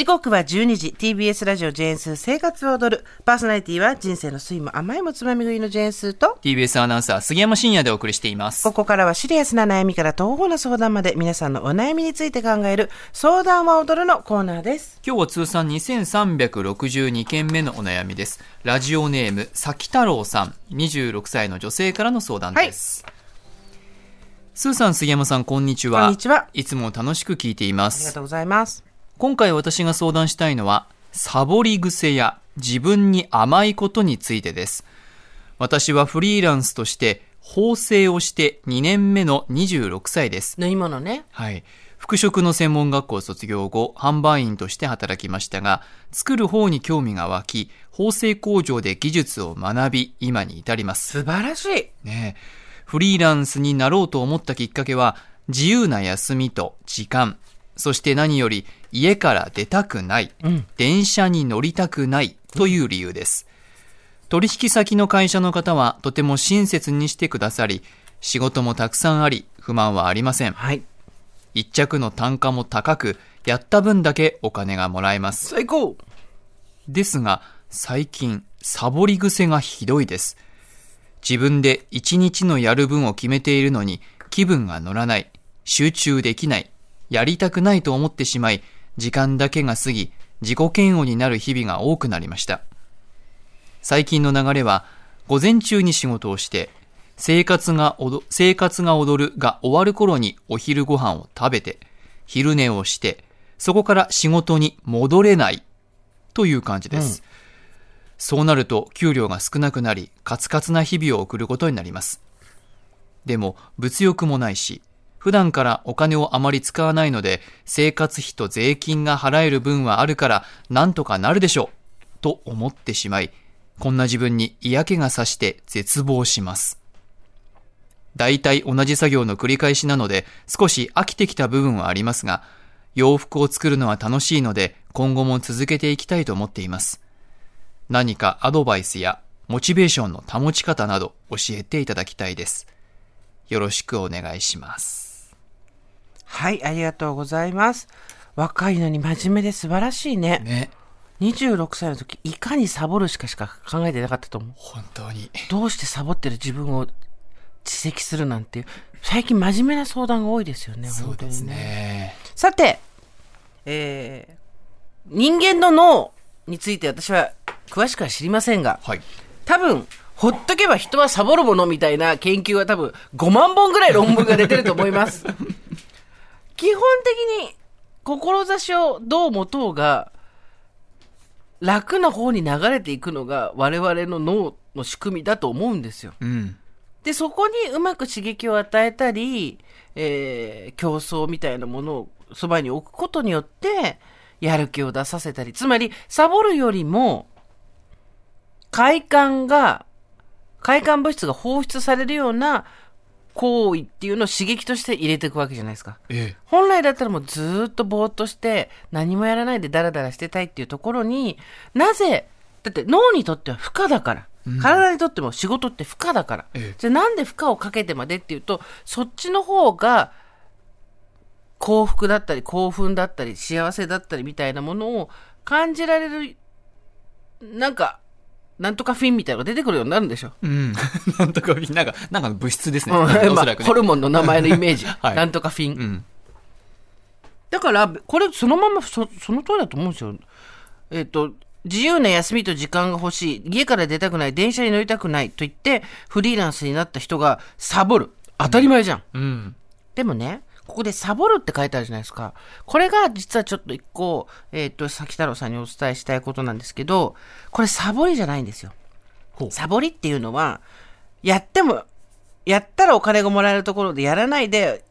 時刻は12時。TBS ラジオジェーンスー生活を踊る。パーソナリティは人生の酸いも甘いもつまみ食いのジェーンスーと。TBS アナウンサー杉山真也でお送りしています。ここからはシリアスな悩みから東方な相談まで皆さんのお悩みについて考える相談は踊るのコーナーです。今日は通算2362件目のお悩みです。ラジオネームさき太郎さん。26歳の女性からの相談です、スーさん杉山さんこんにちは。こんにちは。いつも楽しく聞いています。ありがとうございます今回私が相談したいのはサボり癖や自分に甘いことについてです。私はフリーランスとして縫製をして2年目の26歳です。縫い物ね。はい。服飾の専門学校を卒業後、販売員として働きましたが、作る方に興味が湧き、縫製工場で技術を学び、今に至ります。素晴らしい。ね。えフリーランスになろうと思ったきっかけは、自由な休みと時間、そして何より家から出たくない、うん電車に乗りたくないという理由です。取引先の会社の方はとても親切にしてくださり、仕事もたくさんあり、不満はありません。はい一着の単価も高く、やった分だけお金がもらえます。最高ですが、最近、サボり癖がひどいです。自分で一日のやる分を決めているのに、気分が乗らない、集中できない、やりたくないと思ってしまい、時間だけが過ぎ、自己嫌悪になる日々が多くなりました。最近の流れは、午前中に仕事をして、生活が踊生活が踊るが終わる頃にお昼ご飯を食べて、昼寝をして、そこから仕事に戻れないという感じです。そうなると給料が少なくなり、カツカツな日々を送ることになります。でも、物欲もないし、普段からお金をあまり使わないので、生活費と税金が払える分はあるから、なんとかなるでしょう、と思ってしまい、こんな自分に嫌気がさして絶望します。大体同じ作業の繰り返しなので、少し飽きてきた部分はありますが、洋服を作るのは楽しいので、今後も続けていきたいと思っています。何かアドバイスやモチベーションの保ち方など教えていただきたいです。よろしくお願いします。はいありがとうございます。若いのに真面目で素晴らしいね。ね、26歳の時いかにサボるしかしか考えてなかったと思う。本当に。どうしてサボってる自分を指摘するなんていう。最近真面目な相談が多いですよねそうです本当にね。さて、えー人間の脳について私は詳しくは知りませんがはい。多分ほっとけば人はサボるものみたいな研究は多分5万本ぐらい論文が出てると思います基本的に志をどう持とうが楽な方に流れていくのが我々の脳の仕組みだと思うんですようん。で、そこにうまく刺激を与えたり、えー競争みたいなものをそばに置くことによって、やる気を出させたり、つまり、サボるよりも、快感が、快感物質が放出されるような行為っていうのを刺激として入れていくわけじゃないですか。ええ。本来だったらもうずーっとぼーっとして何もやらないでダラダラしてたいっていうところになぜだって脳にとっては負荷だから、体にとっても仕事って負荷だから、ええじゃあなんで負荷をかけてまでっていうとそっちの方が幸福だったり興奮だったり幸せだったりみたいなものを感じられるなんかなんとかフィンみたいなのが出てくるようになるんでしょ？うん。なんとか、なんか、なんかの物質ですね。うんおそまあ、らくね。ホルモンの名前のイメージ。はいなんとかフィン。うん。だから、これそのままそその通りだと思うんですよ。えっ、と、自由な休みと時間が欲しい、家から出たくない、電車に乗りたくないと言って、フリーランスになった人がサボる。当たり前じゃん。うん。でもね、ここでサボるって書いてあるじゃないですか。これが実はちょっと一個、えっ、と、崎太郎さんにお伝えしたいことなんですけど、これサボりじゃないんですよ。サボりっていうのは、やっても、やったらお金がもらえるところでやらないで、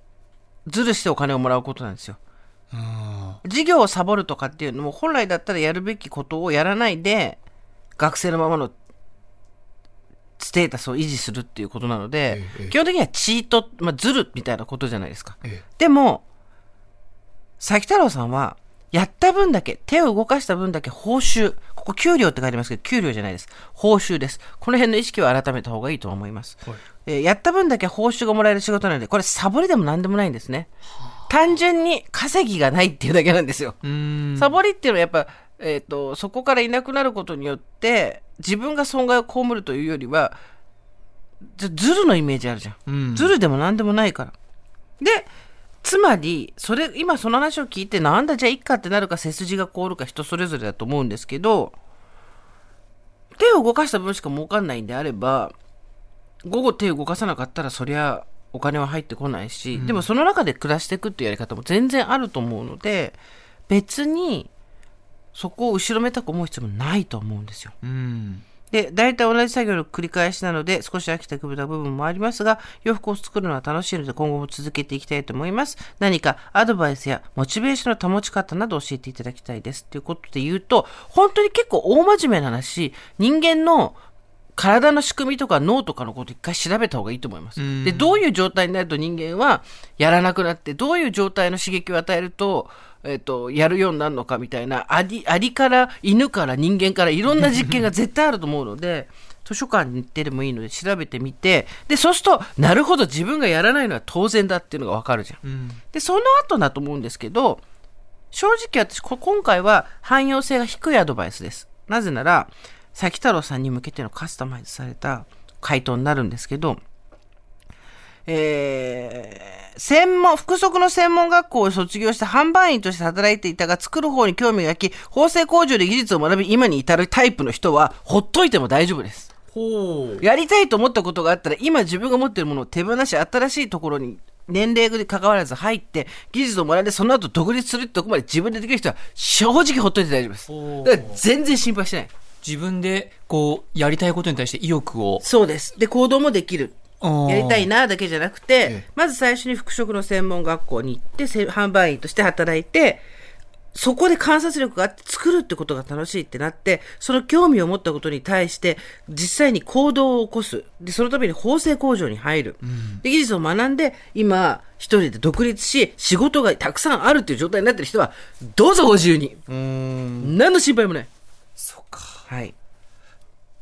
ずるしてお金をもらうことなんですよ。あ授業をサボるとかっていうのも本来だったらやるべきことをやらないで学生のままのステータスを維持するっていうことなので、ええ基本的にはチート、まあ、ずるみたいなことじゃないですか。ーえでも、崎太郎さんは、やった分だけ、手を動かした分だけ報酬、ここ給料って書いてますけど、給料じゃないです。報酬です。この辺の意識は改めた方がいいと思います。はいえーやった分だけ報酬がもらえる仕事なので、これサボりでも何でもないんですね。単純に稼ぎがないっていうだけなんですよ。サボりっていうのはやっぱ、えっ、と、そこからいなくなることによって、自分が損害を被るというよりは、じゃズルのイメージあるじゃん。うんズルでも何でもないから。で、つまり、それ、今その話を聞いて、なんだじゃあいっかってなるか背筋が凍るか人それぞれだと思うんですけど、手を動かした分しか儲かんないんであれば、午後手を動かさなかったらそりゃお金は入ってこないし、でもその中で暮らしていくっていうやり方も全然あると思うので、別にそこを後ろめたく思う必要もないと思うんですよ。うん。で、大体同じ作業の繰り返しなので、少し飽きてくる部分もありますが、洋服を作るのは楽しいので、今後も続けていきたいと思います。何かアドバイスやモチベーションの保ち方など教えていただきたいです。ということで言うと、本当に結構大真面目な話、人間の体の仕組みとか脳とかのこと一回調べた方がいいと思います。うんで、どういう状態になると人間はやらなくなって、どういう状態の刺激を与えると、えっ、と、やるようになるのかみたいな、アリ、アリから犬から人間からいろんな実験が 絶対あると思うので、図書館に行ってでもいいので調べてみて、で、そうすると、なるほど自分がやらないのは当然だっていうのがわかるじゃん。うん。で、その後だと思うんですけど、正直私、こ今回は汎用性が低いアドバイスです。なぜなら、崎太郎さんに向けてのカスタマイズされた回答になるんですけど、えー、専門、複足の専門学校を卒業して販売員として働いていたが、作る方に興味が焼き、縫製工場で技術を学び、今に至るタイプの人は、ほっといても大丈夫です。ほう。やりたいと思ったことがあったら、今自分が持っているものを手放し、新しいところに年齢に関わらず入って、技術を学んで、その後独立するってとこまで自分でできる人は、正直ほっといて大丈夫です。だから全然心配してない。自分で、こう、やりたいことに対して意欲を。そうです。で、行動もできる。やりたいな。なだけじゃなくて、ええまず最初に服飾の専門学校に行って、せ販売員として働いて、そこで観察力があって作るってことが楽しいってなって、その興味を持ったことに対して、実際に行動を起こす。で、そのために縫製工場に入る。で、技術を学んで、今、一人で独立し、仕事がたくさんあるっていう状態になってる人は、どうぞご自由に。うーん。何の心配もない。そっか。はい。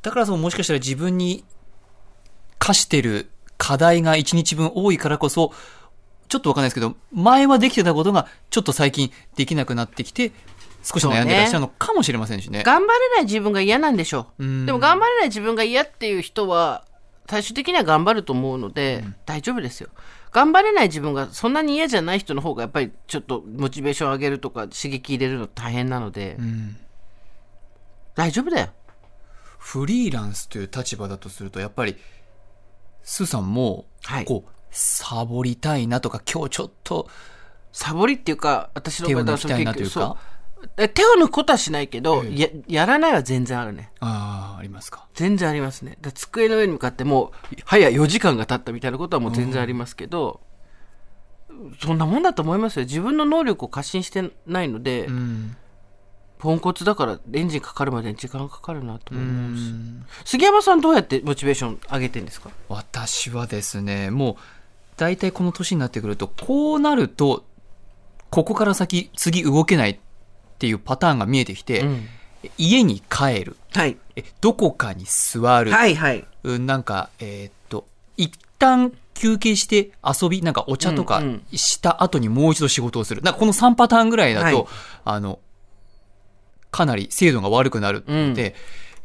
だからそう、もしかしたら自分に課してる課題が一日分多いからこそ、ちょっとわかんないですけど、前はできてたことが、ちょっと最近できなくなってきて、少し悩んでらっしゃるのかもしれませんしね。頑張れない自分が嫌なんでしょう。うんでも頑張れない自分が嫌っていう人は、最終的には頑張ると思うので、大丈夫ですよ。頑張れない自分がそんなに嫌じゃない人の方がやっぱりちょっとモチベーション上げるとか刺激入れるの大変なので、うん大丈夫だよ。フリーランスという立場だとすると、やっぱり、スーさんも、はいこう、サボりたいなとか、今日ちょっとサボりっていうか、私の手を抜きたいなというか？手を抜くことはしないけど、えや、やらないは全然あるね。ああ、ありますか？全然ありますね。だ机の上に向かってもう、早4時間が経ったみたいなことはもう全然ありますけど、そんなもんだと思いますよ。自分の能力を過信してないので、うん。ポンコツだからエンジンかかるまでに時間かかるなとう思います。ん杉山さんどうやってモチベーション上げてんですか？私はですね、もう、大体この年になってくると、こうなると、ここから先、次動けないっていうパターンが見えてきて、うん家に帰る。はい。えどこかに座る。はいはい。うんなんか、えーっと、一旦休憩して遊び、なんかお茶とかうんうんした後にもう一度仕事をする。なんかこの3パターンぐらいだと、はいあの、かなり精度が悪くなるので、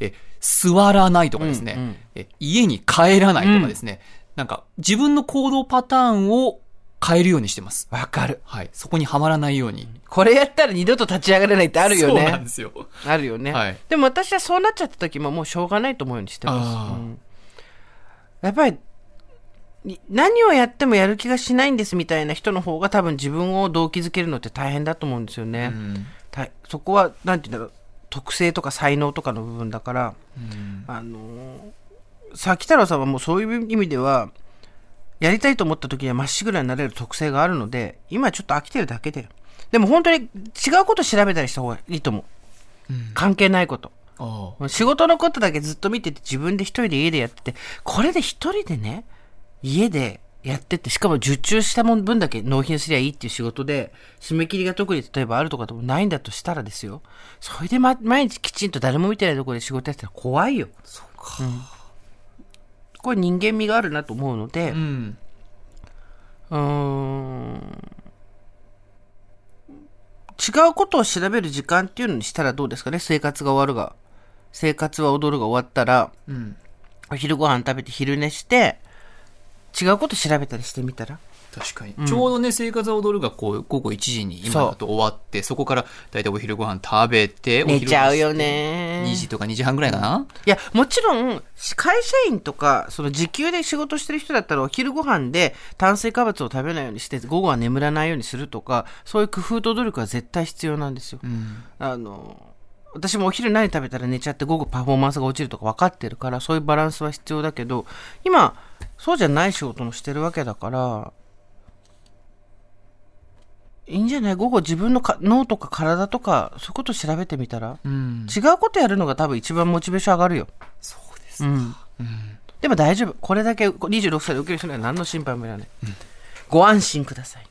うんえ、座らないとかですね、うんうんえ、家に帰らないとかですね、なんか自分の行動パターンを変えるようにしてます。わかる。はい。そこにはまらないように。これやったら二度と立ち上がれないってあるよそうなんねで。すよ。あるよね。はいでも私はそうなっちゃった時ももうしょうがないと思うようにしてます。うんやっぱり、に何をやってもやる気がしないんですみたいな人の方が多分自分を動機づけるのって大変だと思うんですよね。うんたそこは、なんて言うんだろう、特性とか才能とかの部分だから、うんあのー、崎太郎さんはもうそういう意味では、やりたいと思った時にはまっしぐらになれる特性があるので、今ちょっと飽きてるだけで。でも本当に違うこと調べたりした方がいいと思う。うん関係ないこと。仕事のことだけずっと見てて自分で一人で家でやってて、これで一人でね、家でやってて、しかも受注したもん分だけ納品すりゃいいっていう仕事で、締め切りが特に例えばあるとかでもないんだとしたらですよ。それで、ま、毎日きちんと誰も見てないところで仕事やってたら怖いよ。そうか。これ人間味があるなと思うので、うん。うーん違うことを調べる時間っていうのにしたらどうですかね？生活が終わるが。生活は踊るが終わったら、うん。お昼ご飯食べて昼寝して、違うこと調べたりしてみたら？確かに。ちょうどね、生活は踊るが、こう、午後1時に今だと終わって、そこから、だいたいお昼ご飯食べて、お寝昼ちゃうよね。2時とか2時半ぐらいかな、いや、もちろん、会社員とか、その時給で仕事してる人だったら、お昼ご飯で炭水化物を食べないようにして、午後は眠らないようにするとか、そういう工夫と努力は絶対必要なんですよ。うん。あの、私もお昼何食べたら寝ちゃって午後パフォーマンスが落ちるとか分かってるから、そういうバランスは必要だけど、今、そうじゃない仕事もしてるわけだから、いいんじゃない？午後自分のか脳とか体とか、そういうこと調べてみたら、うん。違うことやるのが多分一番モチベーション上がるよ。そうです。うん。うん。でも大丈夫。これだけ26歳で受ける人には何の心配もいらない。ご安心ください。